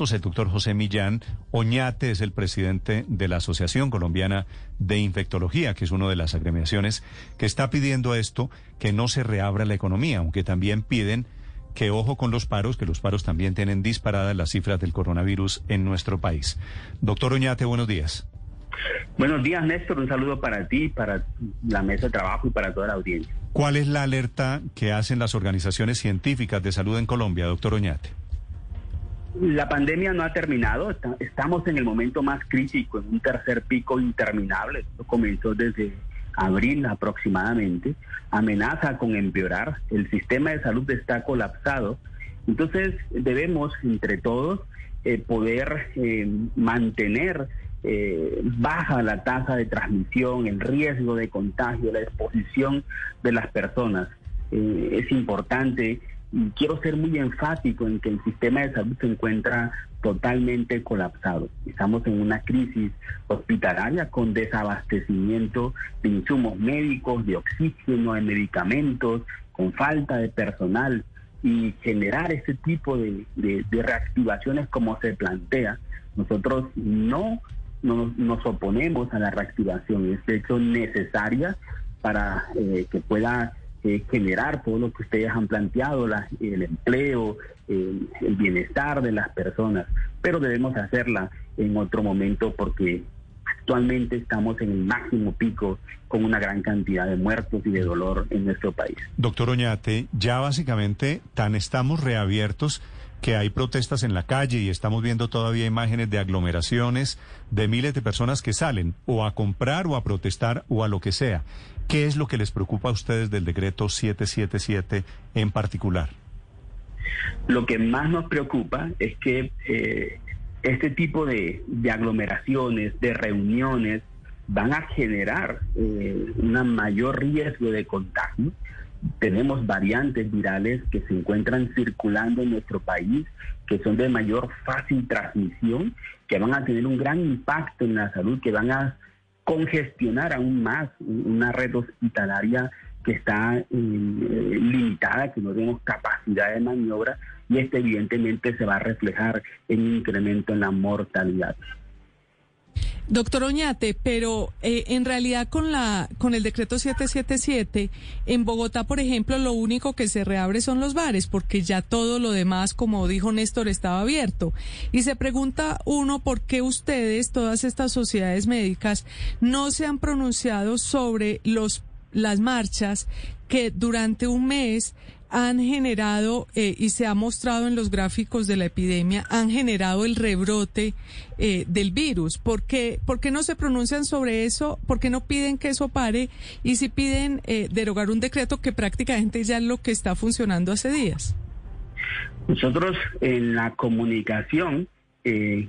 el doctor José Millán Oñate, es el presidente de la Asociación Colombiana de Infectología, que es una de las agremiaciones que está pidiendo esto, que no se reabra la economía, aunque también piden que ojo con los paros, que los paros también tienen disparadas las cifras del coronavirus en nuestro país. Doctor Oñate, buenos días. Buenos días, Néstor. Un saludo para ti, para la mesa de trabajo y para toda la audiencia. ¿Cuál es la alerta que hacen las organizaciones científicas de salud en Colombia, doctor Oñate? La pandemia no ha terminado, estamos en el momento más crítico, en un tercer pico interminable. Comenzó desde abril aproximadamente, amenaza con empeorar, el sistema de salud está colapsado, entonces debemos entre todos eh, poder eh, mantener eh, baja la tasa de transmisión, el riesgo de contagio, la exposición de las personas. es importante y quiero ser muy enfático en que el sistema de salud se encuentra totalmente colapsado. Estamos en una crisis hospitalaria con desabastecimiento de insumos médicos, de oxígeno, de medicamentos, con falta de personal y generar ese tipo de, reactivaciones como se plantea. Nosotros no nos, oponemos a la reactivación, es de hecho necesaria para eh, que pueda eh, generar todo lo que ustedes han planteado, el empleo, el, bienestar de las personas, pero debemos hacerla en otro momento porque actualmente estamos en el máximo pico con una gran cantidad de muertos y de dolor en nuestro país. Doctor Oñate, ya básicamente tan estamos reabiertos que hay protestas en la calle y estamos viendo todavía imágenes de aglomeraciones de miles de personas que salen o a comprar o a protestar o a lo que sea. ¿Qué es lo que les preocupa a ustedes del decreto 777 en particular? Lo que más nos preocupa es que eh, este tipo de, aglomeraciones, de reuniones, van a generar eh, un mayor riesgo de contagio. Tenemos variantes virales que se encuentran circulando en nuestro país, que son de mayor fácil transmisión, que van a tener un gran impacto en la salud, que van a congestionar aún más una red hospitalaria que está eh, limitada, que no tenemos capacidad de maniobra y este evidentemente se va a reflejar en un incremento en la mortalidad. Doctor Oñate, pero eh, en realidad con la con el decreto 777 en Bogotá, por ejemplo, lo único que se reabre son los bares, porque ya todo lo demás, como dijo Néstor, estaba abierto. Y se pregunta uno por qué ustedes, todas estas sociedades médicas, no se han pronunciado sobre los las marchas que durante un mes han generado, eh, y se ha mostrado en los gráficos de la epidemia, han generado el rebrote eh, del virus. ¿Por qué, ¿Por qué no se pronuncian sobre eso? ¿Por qué no piden que eso pare? Y si piden eh, derogar un decreto que prácticamente ya es lo que está funcionando hace días. Nosotros en la comunicación que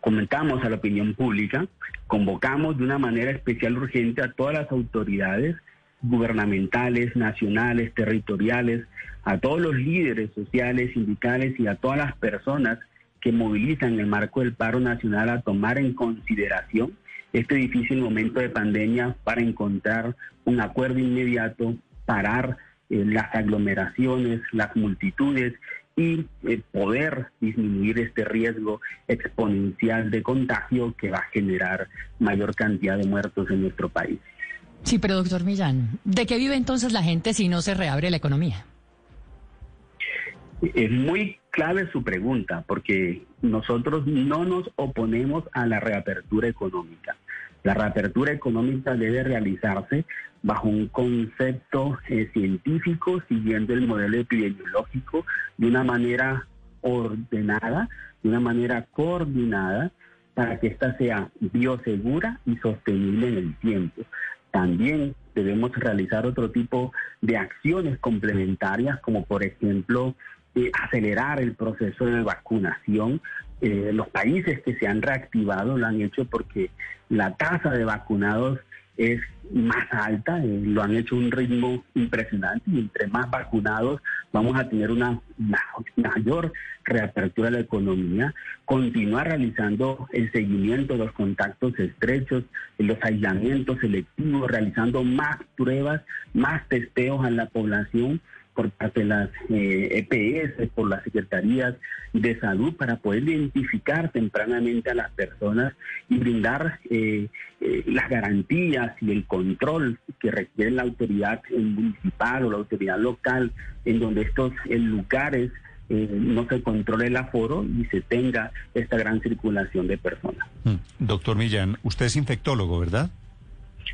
comentamos a la opinión pública, convocamos de una manera especial urgente a todas las autoridades gubernamentales, nacionales, territoriales, a todos los líderes sociales, sindicales y a todas las personas que movilizan en el marco del paro nacional a tomar en consideración este difícil momento de pandemia para encontrar un acuerdo inmediato, parar eh, las aglomeraciones, las multitudes y eh, poder disminuir este riesgo exponencial de contagio que va a generar mayor cantidad de muertos en nuestro país. Sí, pero doctor Millán, ¿de qué vive entonces la gente si no se reabre la economía? Es muy clave su pregunta, porque nosotros no nos oponemos a la reapertura económica. La reapertura económica debe realizarse bajo un concepto eh, científico, siguiendo el modelo epidemiológico de una manera ordenada, de una manera coordinada, para que ésta sea biosegura y sostenible en el tiempo. También debemos realizar otro tipo de acciones complementarias, como por ejemplo eh, acelerar el proceso de vacunación. Eh, los países que se han reactivado lo han hecho porque la tasa de vacunados es más alta, eh, lo han hecho un ritmo impresionante y entre más vacunados vamos a tener una, mayor reapertura de la economía, continuar realizando el seguimiento de los contactos estrechos, los aislamientos selectivos, realizando más pruebas, más testeos a la población por parte de las EPS, por las secretarías de salud, para poder identificar tempranamente a las personas y brindar las garantías y el control que requiere la autoridad municipal o la autoridad local, en donde estos lugares eh, no se controle el aforo y se tenga esta gran circulación de personas. Mm. Doctor Millán, usted es infectólogo, ¿verdad?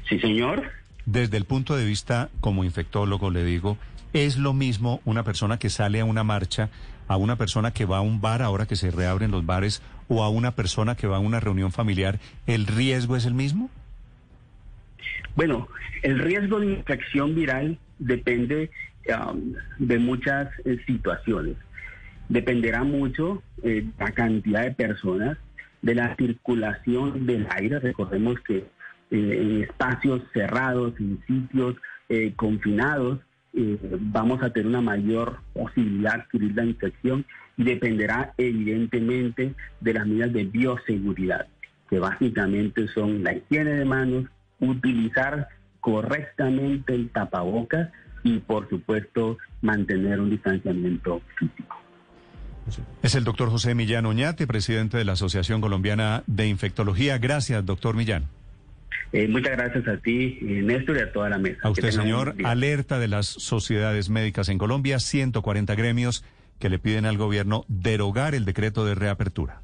Sí, señor. Desde el punto de vista como infectólogo, le digo, ¿es lo mismo una persona que sale a una marcha, a una persona que va a un bar ahora que se reabren los bares, o a una persona que va a una reunión familiar? ¿El riesgo es el mismo? Bueno, el riesgo de infección viral depende um, de muchas eh, situaciones dependerá mucho eh, la cantidad de personas, de la circulación del aire. Recordemos que eh, en espacios cerrados, en sitios eh, vamos a tener una mayor posibilidad de adquirir la infección y dependerá evidentemente de las medidas de bioseguridad, que básicamente son la higiene de manos, utilizar correctamente el tapabocas y por supuesto mantener un distanciamiento físico. Es el doctor José Millán Oñate, presidente de la Asociación Colombiana de Infectología. Gracias, doctor Millán. Eh, muchas gracias a ti, eh, Néstor, y a toda la mesa. A usted, señor. Alerta de las sociedades médicas en Colombia, 140 gremios que le piden al gobierno derogar el decreto de reapertura.